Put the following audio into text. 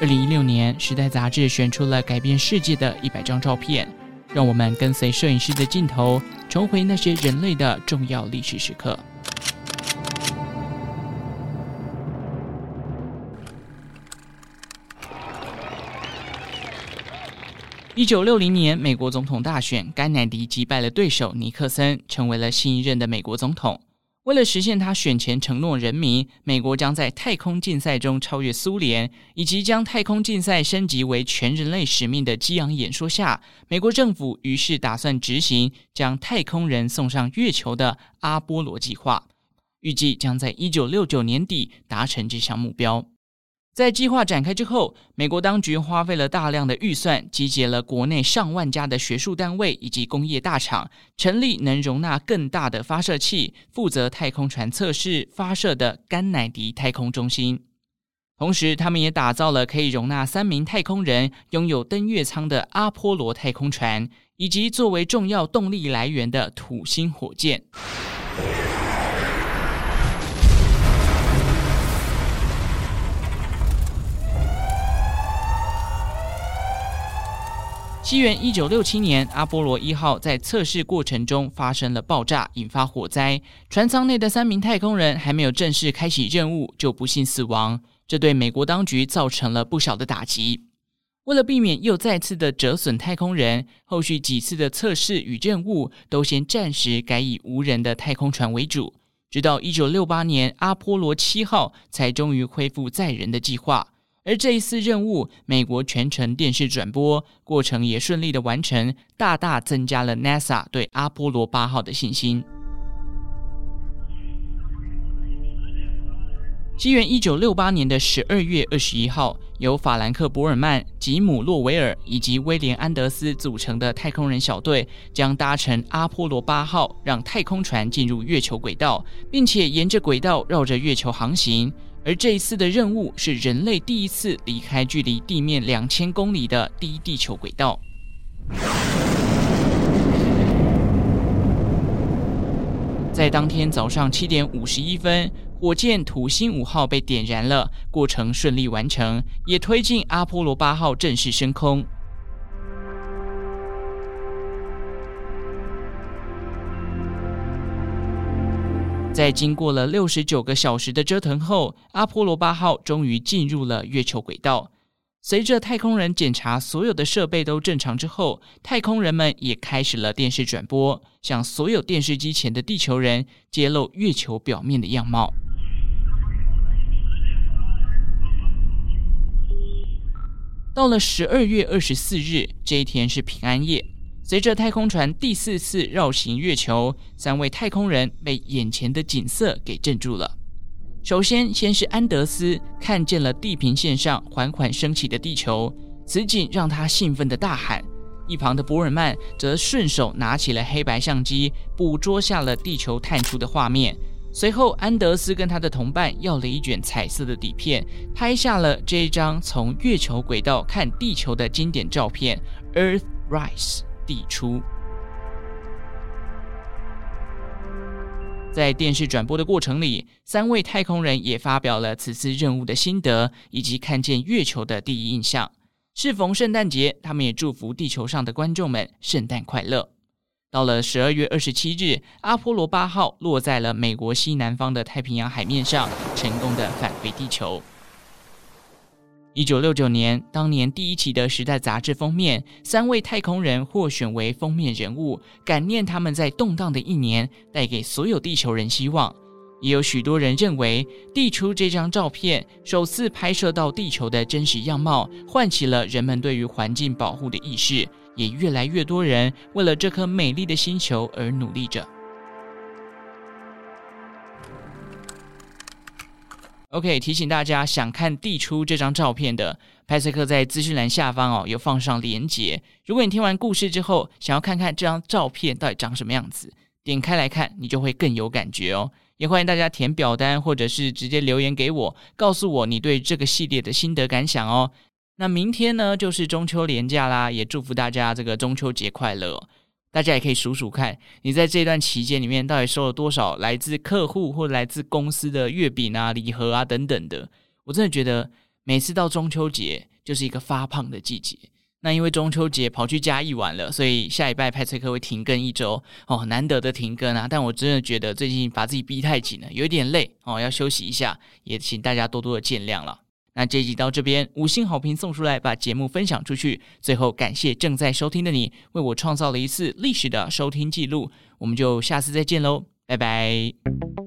二零一六年，《时代》杂志选出了改变世界的一百张照片，让我们跟随摄影师的镜头，重回那些人类的重要历史时刻。一九六零年，美国总统大选，甘乃迪击败了对手尼克森，成为了新一任的美国总统。为了实现他选前承诺人民，美国将在太空竞赛中超越苏联，以及将太空竞赛升级为全人类使命的激昂演说下，美国政府于是打算执行将太空人送上月球的阿波罗计划，预计将在一九六九年底达成这项目标。在计划展开之后，美国当局花费了大量的预算，集结了国内上万家的学术单位以及工业大厂，成立能容纳更大的发射器，负责太空船测试发射的甘乃迪太空中心。同时，他们也打造了可以容纳三名太空人、拥有登月舱的阿波罗太空船，以及作为重要动力来源的土星火箭。西元一九六七年，阿波罗一号在测试过程中发生了爆炸，引发火灾。船舱内的三名太空人还没有正式开启任务，就不幸死亡，这对美国当局造成了不小的打击。为了避免又再次的折损太空人，后续几次的测试与任务都先暂时改以无人的太空船为主，直到一九六八年，阿波罗七号才终于恢复载人的计划。而这一次任务，美国全程电视转播，过程也顺利的完成，大大增加了 NASA 对阿波罗八号的信心。西元一九六八年的十二月二十一号，由法兰克·伯尔曼、吉姆·洛维尔以及威廉·安德斯组成的太空人小队，将搭乘阿波罗八号，让太空船进入月球轨道，并且沿着轨道绕着月球航行。而这一次的任务是人类第一次离开距离地面两千公里的第一地球轨道。在当天早上七点五十一分，火箭土星五号被点燃了，过程顺利完成，也推进阿波罗八号正式升空。在经过了六十九个小时的折腾后，阿波罗八号终于进入了月球轨道。随着太空人检查所有的设备都正常之后，太空人们也开始了电视转播，向所有电视机前的地球人揭露月球表面的样貌。到了十二月二十四日，这一天是平安夜。随着太空船第四次绕行月球，三位太空人被眼前的景色给镇住了。首先，先是安德斯看见了地平线上缓缓升起的地球，此景让他兴奋地大喊。一旁的伯尔曼则顺手拿起了黑白相机，捕捉下了地球探出的画面。随后，安德斯跟他的同伴要了一卷彩色的底片，拍下了这一张从月球轨道看地球的经典照片：Earthrise。地出，在电视转播的过程里，三位太空人也发表了此次任务的心得以及看见月球的第一印象。适逢圣诞节，他们也祝福地球上的观众们圣诞快乐。到了十二月二十七日，阿波罗八号落在了美国西南方的太平洋海面上，成功的返回地球。一九六九年，当年第一期的《时代》杂志封面，三位太空人获选为封面人物，感念他们在动荡的一年带给所有地球人希望。也有许多人认为，地出这张照片首次拍摄到地球的真实样貌，唤起了人们对于环境保护的意识，也越来越多人为了这颗美丽的星球而努力着。OK，提醒大家，想看地出这张照片的派翠克在资讯栏下方哦，有放上连结。如果你听完故事之后，想要看看这张照片到底长什么样子，点开来看，你就会更有感觉哦。也欢迎大家填表单，或者是直接留言给我，告诉我你对这个系列的心得感想哦。那明天呢，就是中秋连假啦，也祝福大家这个中秋节快乐。大家也可以数数看，你在这段期间里面到底收了多少来自客户或来自公司的月饼啊、礼盒啊等等的。我真的觉得每次到中秋节就是一个发胖的季节。那因为中秋节跑去嘉义玩了，所以下礼拜派翠克会停更一周哦，难得的停更啊！但我真的觉得最近把自己逼太紧了，有一点累哦，要休息一下，也请大家多多的见谅了。那这集到这边，五星好评送出来，把节目分享出去。最后感谢正在收听的你，为我创造了一次历史的收听记录。我们就下次再见喽，拜拜。